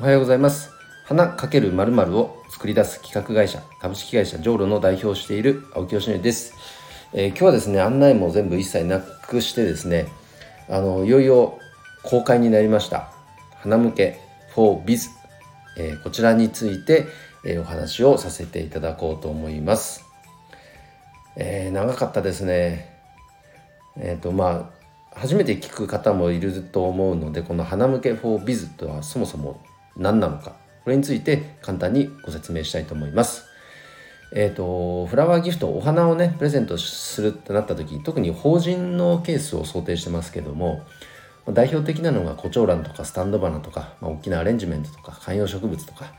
おはようございます。花かけるまるを作り出す企画会社株式会社ジョーロの代表をしている青木よしです、えー、今日はですね案内も全部一切なくしてですねあのいよいよ公開になりました。花向け 4biz、えー、こちらについて、えー、お話をさせていただこうと思います、えー、長かったですね。えっ、とまあ初めて聞く方もいると思うのでこの花向け 4biz とはそもそも何なのかこれについて簡単にご説明したいと思いますえーと、フラワーギフトお花をねプレゼントするってなった時特に法人のケースを想定してますけども代表的なのがコチョウランとかスタンド花とか、まあ、大きなアレンジメントとか観葉植物とか、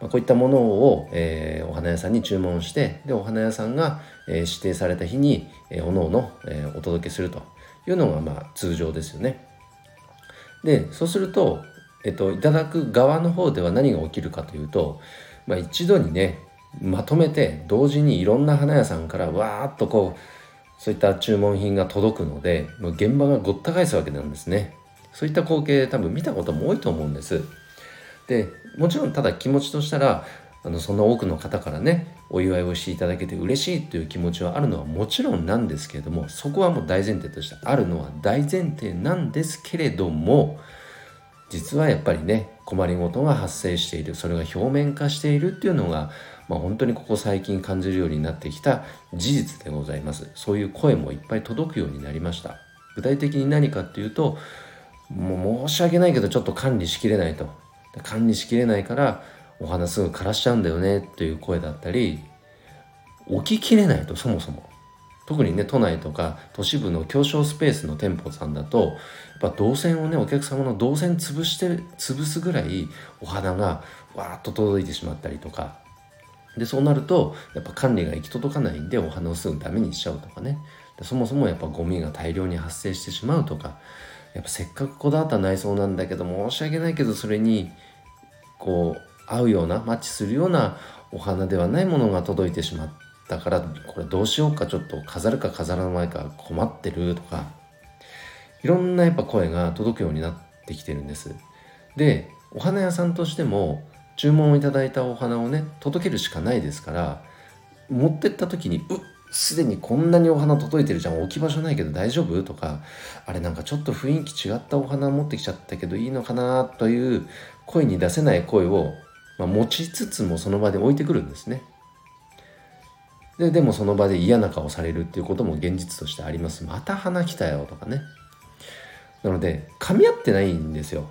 まあ、こういったものを、えー、お花屋さんに注文してでお花屋さんが、えー、指定された日に、えー、おのおの、えー、お届けするというのがまあ通常ですよね。でそうすると、えっと、いただく側の方では何が起きるかというと、まあ、一度にねまとめて同時にいろんな花屋さんからわーっとこうそういった注文品が届くので現場がごった返すわけなんですね。そういった光景多分見たことも多いと思うんです。でもちろんただ気持ちとしたらあのそんな多くの方からねお祝いをしていただけて嬉しいという気持ちはあるのはもちろんなんですけれどもそこはもう大前提としてあるのは大前提なんですけれども実はやっぱりね困りごとが発生している。それが表面化しているっていうのがまあ、本当にここ最近感じるようになってきた事実でございます。そういう声もいっぱい届くようになりました。具体的に何かっていうともう申し訳ないけどちょっと管理しきれないと。管理しきれないからお花すぐ枯らしちゃうんだよねという声だったり起ききれないとそもそも。特にね都内とか都市部の狭小スペースの店舗さんだとやっぱ動線をねお客様の動線潰して潰すぐらいお花がわーっと届いてしまったりとか。でそうなるとやっぱ管理が行き届かないんでお花をすぐダメにしちゃうとかね。そもそもやっぱゴミが大量に発生してしまうとか。やっぱせっかくこだわった内装なんだけど申し訳ないけどそれにこう合うようなマッチするようなお花ではないものが届いてしまったからこれどうしようかちょっと飾るか飾らないか困ってるとかいろんなやっぱ声が届くようになってきてるんです。でお花屋さんとしても注文をいただいたお花をね届けるしかないですから持ってった時に「うっすでにこんなにお花届いてるじゃん置き場所ないけど大丈夫?」とか「あれなんかちょっと雰囲気違ったお花持ってきちゃったけどいいのかな?」という声に出せない声を、まあ、持ちつつもその場で置いてくるんですね。ででもその場で嫌な顔されるっていうことも現実としてあります。また花来たよとかね。なので噛み合ってないんですよ。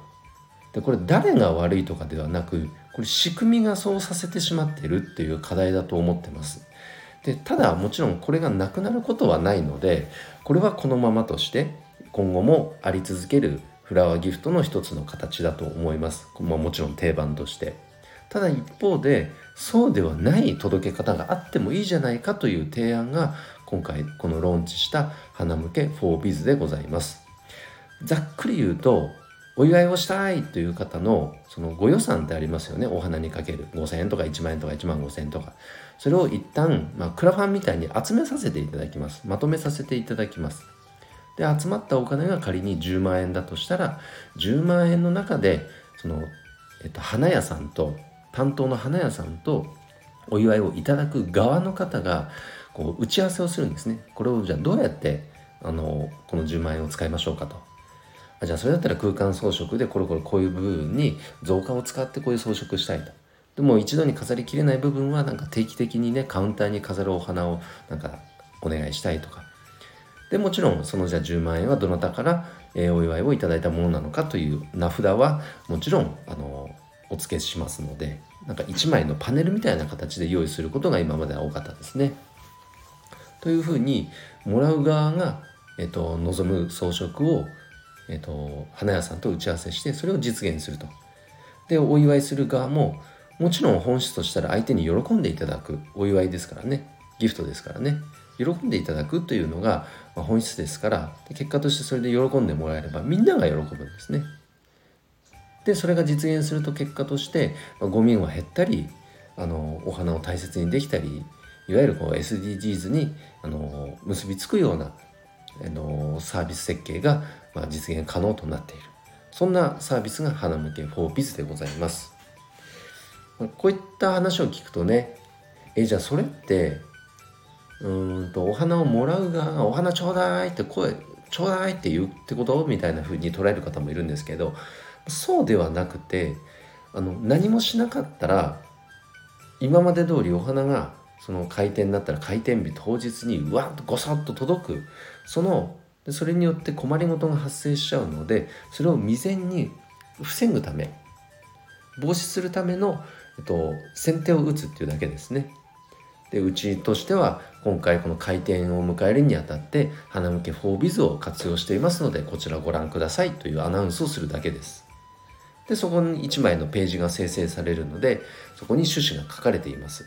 でこれ誰が悪いとかではなくこれ仕組みがそうさせてしまってるっていう課題だと思ってます。でただもちろんこれがなくなることはないのでこれはこのままとして今後もあり続けるフラワーギフトの一つの形だと思います。まあ、もちろん定番として。ただ一方でそうではない届け方があってもいいじゃないかという提案が今回このローンチした花向け 4biz でございます。ざっくり言うとお祝いをしたいという方のそのご予算ってありますよね。お花にかける。5000円とか1万円とか1万5000円とか。それを一旦、まあ、クラファンみたいに集めさせていただきます。まとめさせていただきます。で集まったお金が仮に10万円だとしたら10万円の中でその、えっと、花屋さんと担当の花屋さんとお祝いをいただく側の方がこう打ち合わせをするんですね。これをじゃあどうやってあのこの10万円を使いましょうかと。あじゃあそれだったら空間装飾でこれこれこういう部分に造花を使ってこういう装飾したいと。でも一度に飾りきれない部分はなんか定期的にねカウンターに飾るお花をなんかお願いしたいとか。でもちろんそのじゃあ10万円はどなたから、え、お祝いをいただいたものなのかという名札はもちろんあのお付けしますので。なんか1枚のパネルみたいな形で用意することが今までは多かったですね。というふうにもらう側が、えっと、望む装飾をえーと、花屋さんと打ち合わせしてそれを実現すると。でお祝いする側ももちろん本質としたら相手に喜んでいただくお祝いですからねギフトですからね喜んでいただくというのが本質ですから結果としてそれで喜んでもらえればみんなが喜ぶんですね。でそれが実現すると結果として、まあ、ゴミが減ったりあのお花を大切にできたりいわゆるこう SDGs にあの結びつくようなあのサービス設計がま実現可能となっている。そんなサービスが花向け 4biz でございます。まこういった話を聞くとねえじゃあそれってうんとお花をもらうがお花ちょうだいって声ちょうだいって言うってこと？みたいな風に捉える方もいるんですけどそうではなくてあの何もしなかったら今まで通りお花がその開店だったら開店日当日にうわっとごそっと届くそのそれによって困りごとが発生しちゃうのでそれを未然に防ぐため防止するための、えっと、先手を打つっていうだけですね。でうちとしては今回この開店を迎えるにあたって花向け 4biz を活用していますのでこちらご覧くださいというアナウンスをするだけです。でそこに1枚のページが生成されるのでそこに趣旨が書かれています。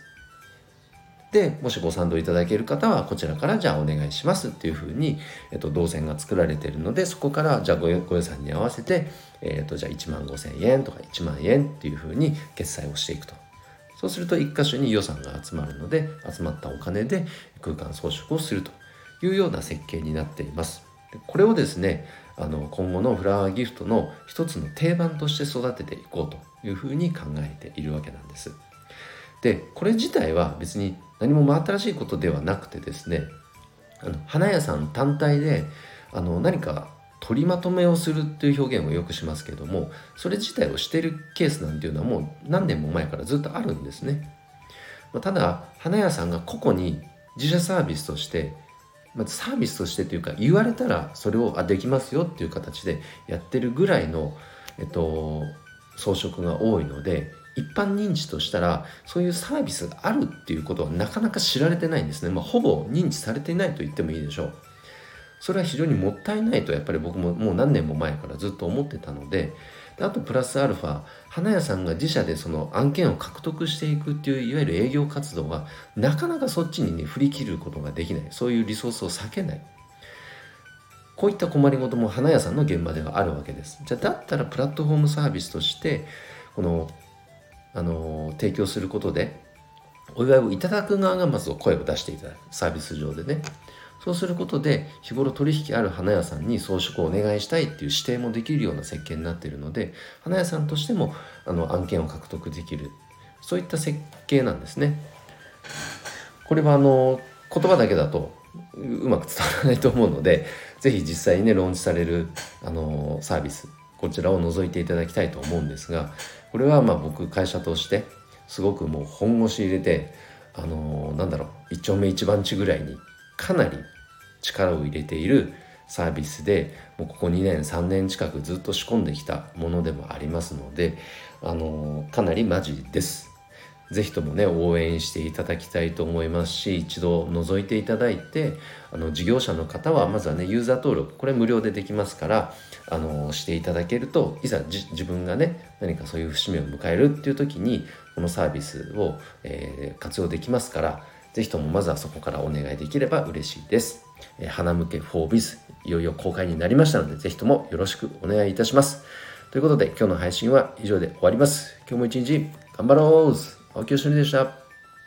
でもしご賛同いただける方はこちらからじゃあお願いしますっていうふうに、えっと、動線が作られているのでそこからじゃあご予算に合わせて、えっと、じゃあ1万5千円とか1万円っていうふうに決済をしていくとそうすると1箇所に予算が集まるので集まったお金で空間装飾をするというような設計になっていますこれをですねあの今後のフラワーギフトの一つの定番として育てていこうというふうに考えているわけなんです。でこれ自体は別に何も真新しいことではなくてですねあの花屋さん単体であの何か取りまとめをするっていう表現をよくしますけどもそれ自体をしてるケースなんていうのはもう何年も前からずっとあるんですね、ま、ただ花屋さんが個々に自社サービスとしてまずサービスとしてというか言われたらそれをあできますよっていう形でやってるぐらいの、えっと、装飾が多いので一般認知としたらそういうサービスがあるっていうことはなかなか知られてないんですね、まあ、ほぼ認知されていないと言ってもいいでしょう。それは非常にもったいないとやっぱり僕ももう何年も前からずっと思ってたのであとプラスアルファ花屋さんが自社でその案件を獲得していくっていういわゆる営業活動はなかなかそっちにね振り切ることができない。そういうリソースを避けない。こういった困りごとも花屋さんの現場ではあるわけです。じゃあだったらプラットフォームサービスとしてこのあの提供することでお祝いをいただく側がまず声を出していただく。サービス上でね。そうすることで日頃取引ある花屋さんに装飾をお願いしたいっていう指定もできるような設計になっているので花屋さんとしてもあの案件を獲得できるそういった設計なんですね。これはあの言葉だけだとうまく伝わらないと思うので是非実際にねローンチされるあのサービスこちらを覗いていただきたいと思うんですがこれはまあ僕会社としてすごくもう本腰入れてあのー、なんだろう一丁目一番地ぐらいにかなり力を入れているサービスでもうここ2年3年近くずっと仕込んできたものでもありますのであの、かなりマジです。ぜひともね応援していただきたいと思いますし一度覗いていただいてあの事業者の方はまずはねユーザー登録これ無料でできますからあのしていただけるといざ自分がね何かそういう節目を迎えるっていう時にこのサービスを、えー、活用できますからぜひともまずはそこからお願いできれば嬉しいです。えー、花向け 4biz いよいよ公開になりましたのでぜひともよろしくお願いいたします。ということで今日の配信は以上で終わります。今日も一日頑張ろう青木よしのりでした。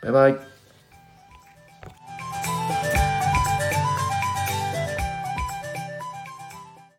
バイバイ。